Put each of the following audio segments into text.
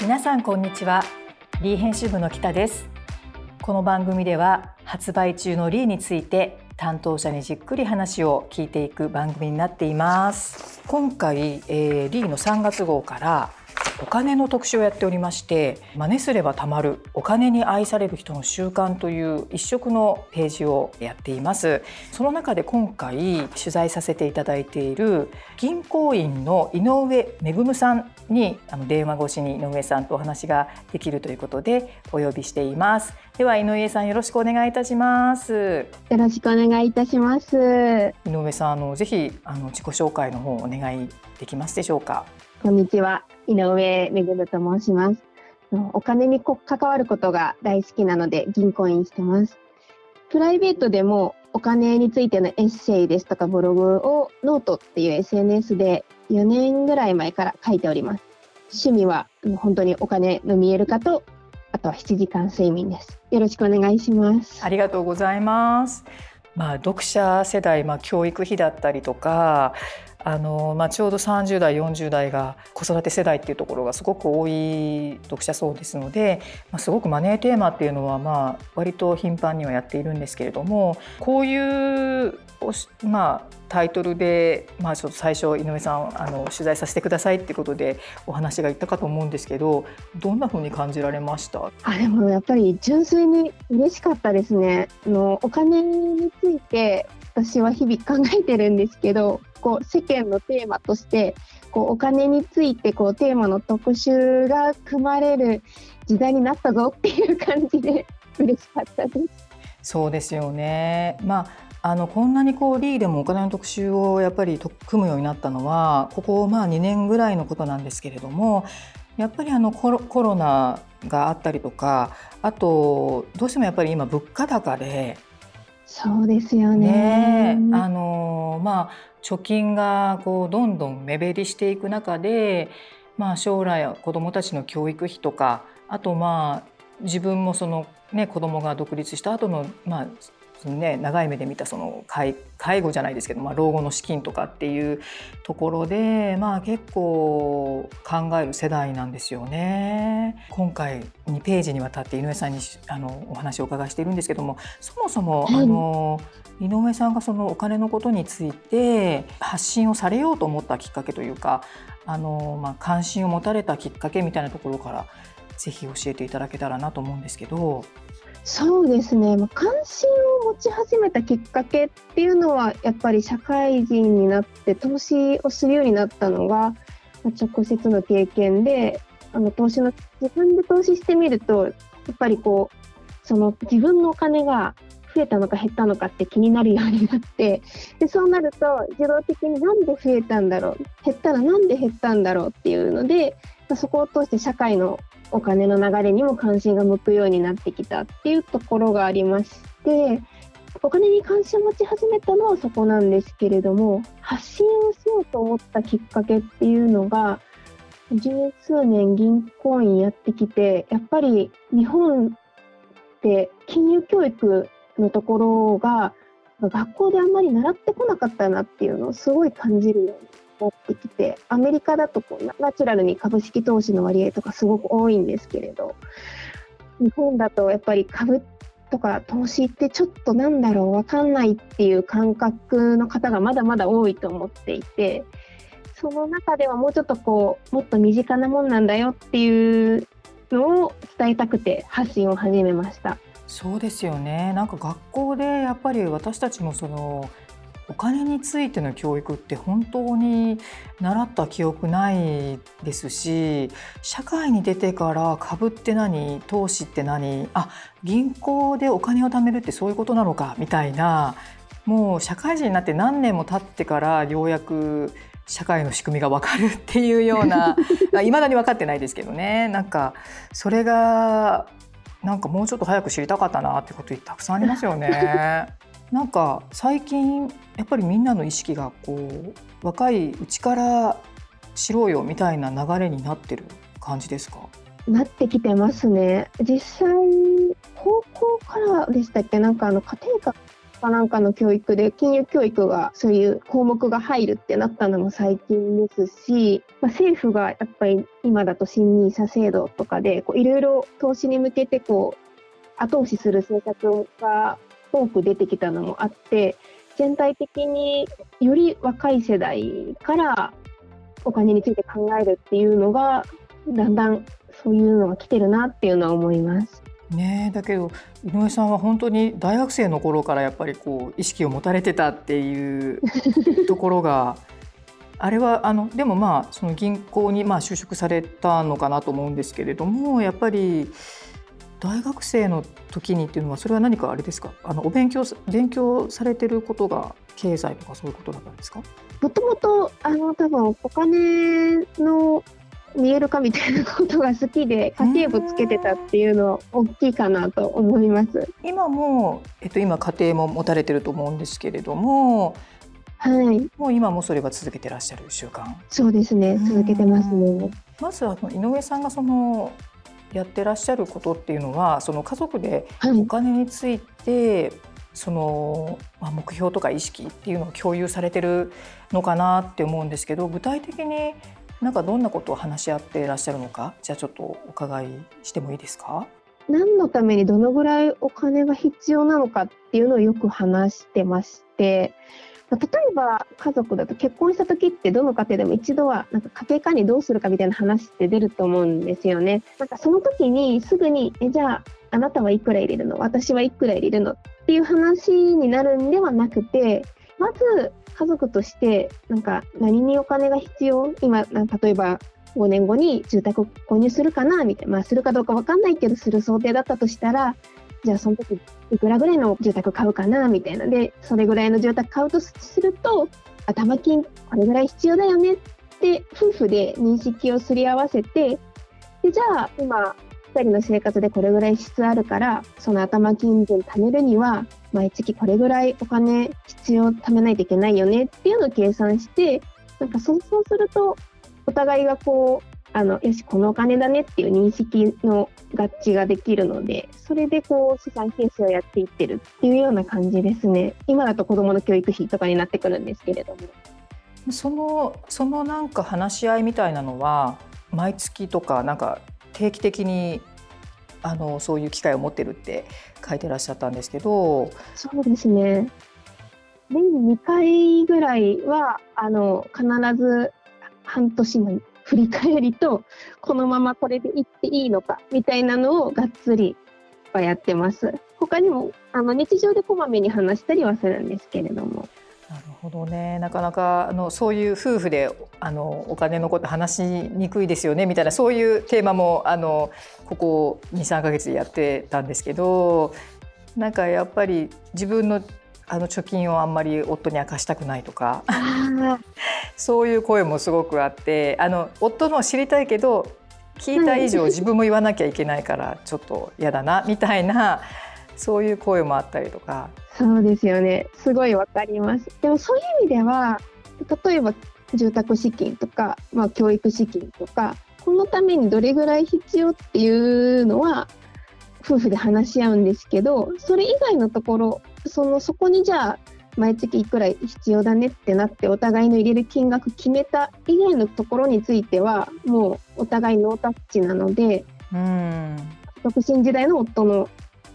皆さんこんにちは。リー編集部の北です。この番組では発売中のリーについて担当者にじっくり話を聞いていく番組になっています。今回、えー、リーの3月号からお金の特集をやっておりまして真似すればたまるお金に愛される人の習慣という一色のページをやっています。その中で今回取材させていただいている銀行員の井上恵さんにあの電話越しに井上さんとお話ができるということでお呼びしています。では井上さんよろしくお願いいたします。よろしくお願いいたします。井上さんあのぜひあの自己紹介の方お願いできますでしょうか？こんにちは井上めぐると申します。お金に関わることが大好きなので銀行員してます。プライベートでもお金についてのエッセイですとかブログをノートっていう SNS で4年ぐらい前から書いております。趣味は本当にお金の見える化とあとは7時間睡眠です。よろしくお願いします。ありがとうございます。まあ、読者世代、まあ、教育費だったりとかあの、まあ、ちょうど30代40代が子育て世代っていうところがすごく多い読者層ですので、まあ、すごくマネーテーマっていうのはまあ割と頻繁にはやっているんですけれどもこういうまあ、タイトルで、まあ、ちょっと最初井上さんあの取材させてくださいってことでお話がいったかと思うんですけどどんなふうに感じられました？あでもやっぱり純粋に嬉しかったですね。あのお金について私は日々考えてるんですけどこう世間のテーマとしてこうお金についてこうテーマの特集が組まれる時代になったぞ っていう感じで嬉しかったです。そうですよね、まあ、あのこんなにこうリーでもお金の特集をやっぱり組むようになったのはここまあ2年ぐらいのことなんですけれどもやっぱりあのコロコロナがあったりとかあとどうしてもやっぱり今物価高でそうですよね。ねあのまあ貯金がこうどんどん目減りしていく中で、まあ、将来子どもたちの教育費とかあとまあ自分もそのね子供が独立した後のまあね、長い目で見たその介介護じゃないですけど、まあ、老後の資金とかっていうところで、まあ、結構考える世代なんですよね。今回2ページにわたって井上さんにあのお話をお伺いしているんですけどもそもそも、あの井上さんがそのお金のことについて発信をされようと思ったきっかけというかあの、まあ、関心を持たれたきっかけみたいなところからぜひ教えていただけたらなと思うんですけど。そうですね、まあ、関心を持ち始めたきっかけっていうのはやっぱり社会人になって投資をするようになったのが、直接の経験であの投資の自分で投資してみるとやっぱりこうその自分のお金が増えたのか減ったのかって気になるようになってでそうなると自動的になんで増えたんだろう減ったらなんで減ったんだろうっていうので、まあ、そこを通して社会のお金の流れにも関心が向くようになってきたっていうところがありましてお金に関心を持ち始めたのはそこなんですけれども発信をしようと思ったきっかけっていうのが十数年銀行員やってきてやっぱり日本って金融教育のところが学校であんまり習ってこなかったなっていうのをすごい感じるようになってきてアメリカだとこうナチュラルに株式投資の割合とかすごく多いんですけれど日本だとやっぱり株とか投資ってちょっとなんだろう分かんないっていう感覚の方がまだまだ多いと思っていてその中ではもうちょっとこうもっと身近なもんなんだよっていうのを伝えたくて発信を始めました。そうですよねなんか学校でやっぱり私たちもそのお金についての教育って本当に習った記憶ないですし社会に出てから株って何投資って何あ銀行でお金を貯めるってそういうことなのかみたいなもう社会人になって何年も経ってからようやく社会の仕組みが分かるっていうような いまだに分かってないですけどねなんかそれがなんかもうちょっと早く知りたかったなってことたくさんありますよね。なんか最近やっぱりみんなの意識がこう若いうちから知ろうよみたいな流れになってる感じですか？なってきてますね。実際高校からでしたっけ？なんかあの家庭科かなんかの教育で金融教育がそういう項目が入るってなったのも最近ですし、まあ、政府がやっぱり今だと新 NISA 制度とかでいろいろ投資に向けてこう後押しする政策が多く出てきたのもあって全体的により若い世代からお金について考えるっていうのがだんだんそういうのが来てるなっていうのは思います。ねだけど井上さんは本当に大学生の頃からやっぱりこう意識を持たれてたっていうところが あれはあのでもまあその銀行にまあ就職されたのかなと思うんですけれどもやっぱり大学生の時にっていうのはそれは何かあれですか？あのお勉強勉強されてることが経済とかそういうことだったんですか？もともとあの多分お金の見えるかみたいなことが好きで家計簿つけてたっていうのは大きいかなと思います。今も、えっと、今家庭も持たれてると思うんですけれども、はい、もう今もそれは続けてらっしゃる習慣？そうですね、続けてますね。まずあの井上さんがそのやってらっしゃることっていうのは、その家族でお金について、はい、その、まあ、目標とか意識っていうのを共有されてるのかなって思うんですけど、具体的になんかどんなことを話し合っていらっしゃるのかじゃあちょっとお伺いしてもいいですか？何のためにどのぐらいお金が必要なのかっていうのをよく話してまして例えば家族だと結婚した時ってどの家庭でも一度はなんか家庭管理どうするかみたいな話って出ると思うんですよね。なんかその時にすぐにえじゃああなたはいくら入れるの？私はいくら入れるの？っていう話になるんではなくてまず家族としてなんか何にお金が必要？今例えば5年後に住宅を購入するかな？みたいな、まあ、するかどうか分かんないけどする想定だったとしたらじゃあその時いくらぐらいの住宅買うかなみたいな。でそれぐらいの住宅買うとすると頭金これぐらい必要だよねって夫婦で認識をすり合わせてでじゃあ今2人の生活でこれぐらい質あるからその頭金分貯めるには毎月これぐらいお金必要貯めないといけないよねっていうのを計算してなんかそうそうするとお互いがこうあのよしこのお金だねっていう認識の合致ができるのでそれでこう資産形成をやっていってるっていうような感じですね。今だと子どもの教育費とかになってくるんですけれども。そのそのなんか話し合いみたいなのは毎月とかなんか定期的にあのそういう機会を持ってるって書いてらっしゃったんですけど。そうですね。年に2回ぐらいはあの必ず半年の振り返りとこのままこれでいっていいのかみたいなのをがっつりはやってます。他にもあの日常でこまめに話したりはするんですけれども。なるほどねなかなかあのそういう夫婦であのお金のこと話しにくいですよねみたいなそういうテーマもあのここ23か月でやってたんですけどなんかやっぱり自分のあの貯金をあんまり夫に明かしたくないとか そういう声もすごくあってあの夫の知りたいけど聞いた以上自分も言わなきゃいけないからちょっと嫌だなみたいなそういう声もあったりとか。そうですよね。すごいわかります。でもそういう意味では、例えば住宅資金とか、まあ、教育資金とか、このためにどれぐらい必要っていうのは、夫婦で話し合うんですけど、それ以外のところ、そのそこにじゃあ、毎月いくら必要だねってなってお互いの入れる金額決めた以外のところについてはもうお互いノータッチなのでうん。独身時代の夫の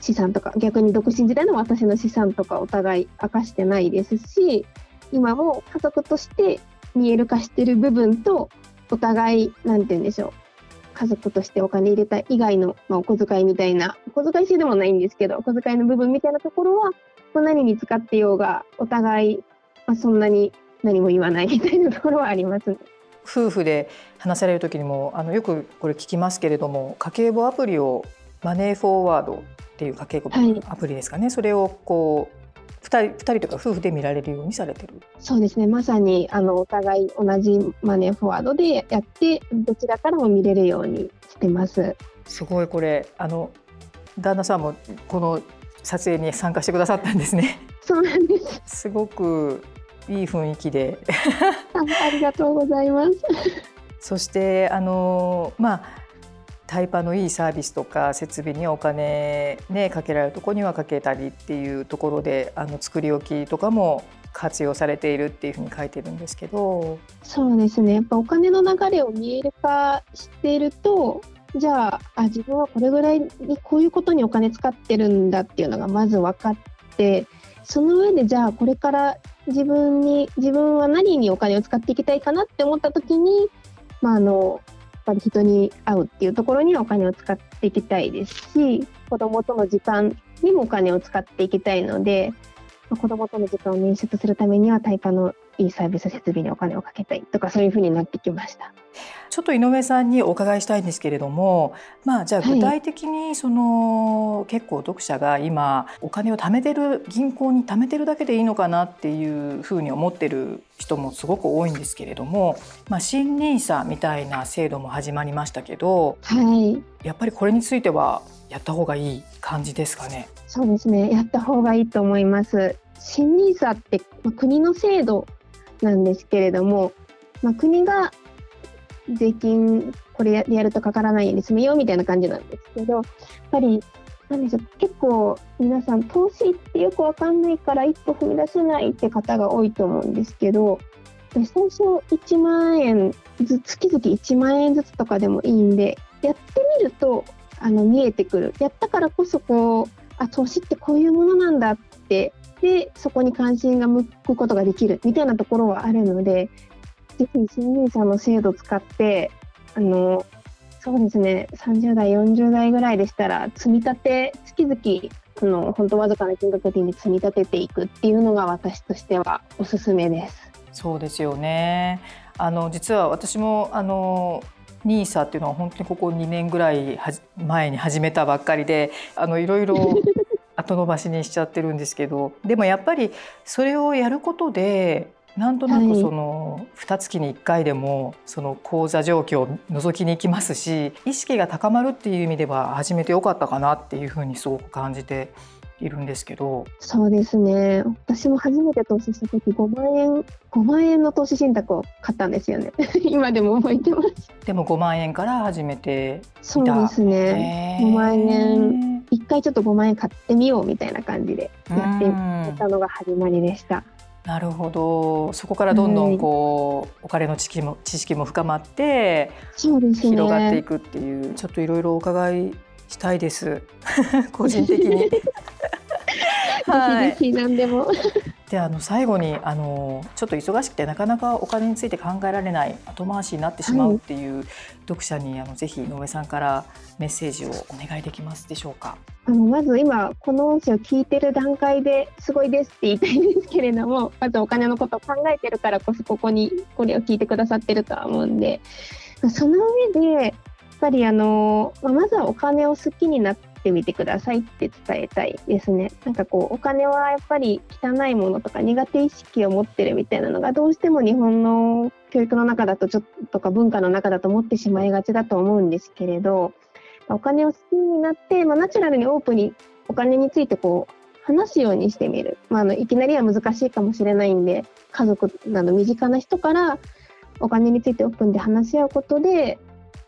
資産とか逆に独身時代の私の資産とかお互い明かしてないですし今も家族として見える化してる部分とお互い何て言うんでしょう。家族としてお金入れた以外の、まあ、お小遣いみたいなお小遣い制でもないんですけどお小遣いの部分みたいなところは何に使ってようがお互い、まあ、そんなに何も言わないみたいなところはありますね。夫婦で話される時にもあのよくこれ聞きますけれども家計簿アプリをマネーフォーワードっていう家計簿アプリですかね、はい、それをこう2人 ,2 人とか夫婦で見られるようにされてる。そうですね。まさにあのお互い同じマネーフォワードでやってどちらからも見れるようにしてます。すごいこれあの旦那さんもこの撮影に参加してくださったんですね。そうなんです。すごくいい雰囲気で。ありがとうございます。そしてあのまあタイパのいいサービスとか設備にお金ねかけられるとこにはかけたりっていうところであの作り置きとかも活用されているっていうふうに書いてるんですけど。そうですね。やっぱお金の流れを見える化しているとじゃああ自分はこれぐらいにこういうことにお金使ってるんだっていうのがまず分かってその上でじゃあこれから自分に自分は何にお金を使っていきたいかなって思った時に、まあ、あのやっぱり人に会うっていうところにはお金を使っていきたいですし子どもとの時間にもお金を使っていきたいので、子どもとの時間を捻出するためには対価のいいサービス設備にお金をかけたいとかそういうふうになってきました。ちょっと井上さんにお伺いしたいんですけれども、まあ、じゃあ具体的にその、はい、結構読者が今お金を貯めてる銀行に貯めてるだけでいいのかなっていうふうに思ってる人もすごく多いんですけれども、まあ、新 NISA みたいな制度も始まりましたけど、はい、やっぱりこれについてはやった方がいい感じですかね？そうですねやった方がいいと思います。新 NISA って国の制度なんですけれども、まあ、国が税金これやるとかからないように済むよみたいな感じなんですけどやっぱりなんでしょう結構皆さん投資ってよくわかんないから一歩踏み出せないって方が多いと思うんですけど最初1万円ず月々1万円ずつとかでもいいんでやってみるとあの見えてくる。やったからこそこうあ投資ってこういうものなんだってでそこに関心が向くことができるみたいなところはあるのでぜひ新入社の制度を使ってあのそうですね30代40代ぐらいでしたら積み立て月々あの本当わずかな金額で積み立てていくっていうのが私としてはおすすめです。そうですよねあの実は私もあのニーサっていうのは本当にここ2年ぐらい前に始めたばっかりであのいろいろ後延ばしにしちゃってるんですけどでもやっぱりそれをやることでなんとなくその2月に1回でもその講座状況を覗きに行きますし意識が高まるっていう意味では始めてよかったかなっていうふうにすごく感じているんですけど。そうですね。私も初めて投資した時5万円5万円の投資信託を買ったんですよね。今でも覚えてます。でも5万円から始めてそうですね。5万円。一回ちょっと5万円買ってみようみたいな感じでやってみたのが始まりでした。なるほど。そこからどんどんこう、はい、お金の知識も知識も深まってそうです、ね、広がっていくっていうちょっといろいろお伺いしたいです。個人的に。はい、ぜひ何でも。であの最後にあのちょっと忙しくてなかなかお金について考えられない後回しになってしまうっていう読者に、はい、あのぜひ井上さんからメッセージをお願いできますでしょうか。あのまず今この音声を聞いてる段階ですごいですって言いたいんですけれどもまずお金のことを考えてるからこそここにこれを聞いてくださってるとは思うんでその上でやっぱりあのまずはお金を好きになってってみてくださいって伝えたいですね。なんかこうお金はやっぱり汚いものとか苦手意識を持ってるみたいなのがどうしても日本の教育の中だとちょっとか文化の中だと思ってしまいがちだと思うんですけれどお金を好きになって、まあ、ナチュラルにオープンにお金についてこう話すようにしてみる、まあ、あのいきなりは難しいかもしれないんで家族など身近な人からお金についてオープンで話し合うことで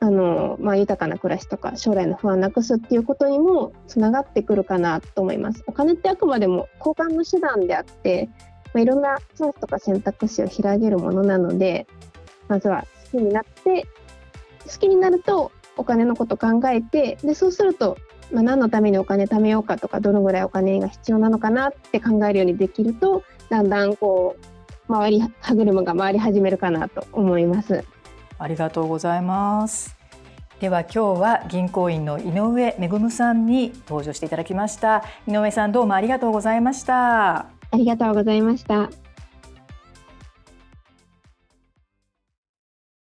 あの、まあ、豊かな暮らしとか将来の不安なくすっていうことにもつながってくるかなと思います。お金ってあくまでも交換の手段であって、まあ、いろんなチャンスとか選択肢を広げるものなのでまずは好きになって好きになるとお金のこと考えてでそうすると、まあ、何のためにお金貯めようかとかどのぐらいお金が必要なのかなって考えるようにできるとだんだんこう回り歯車が回り始めるかなと思います。ありがとうございます。では今日は銀行員の井上恵さんに登場していただきました。井上さんどうもありがとうございました。ありがとうございました。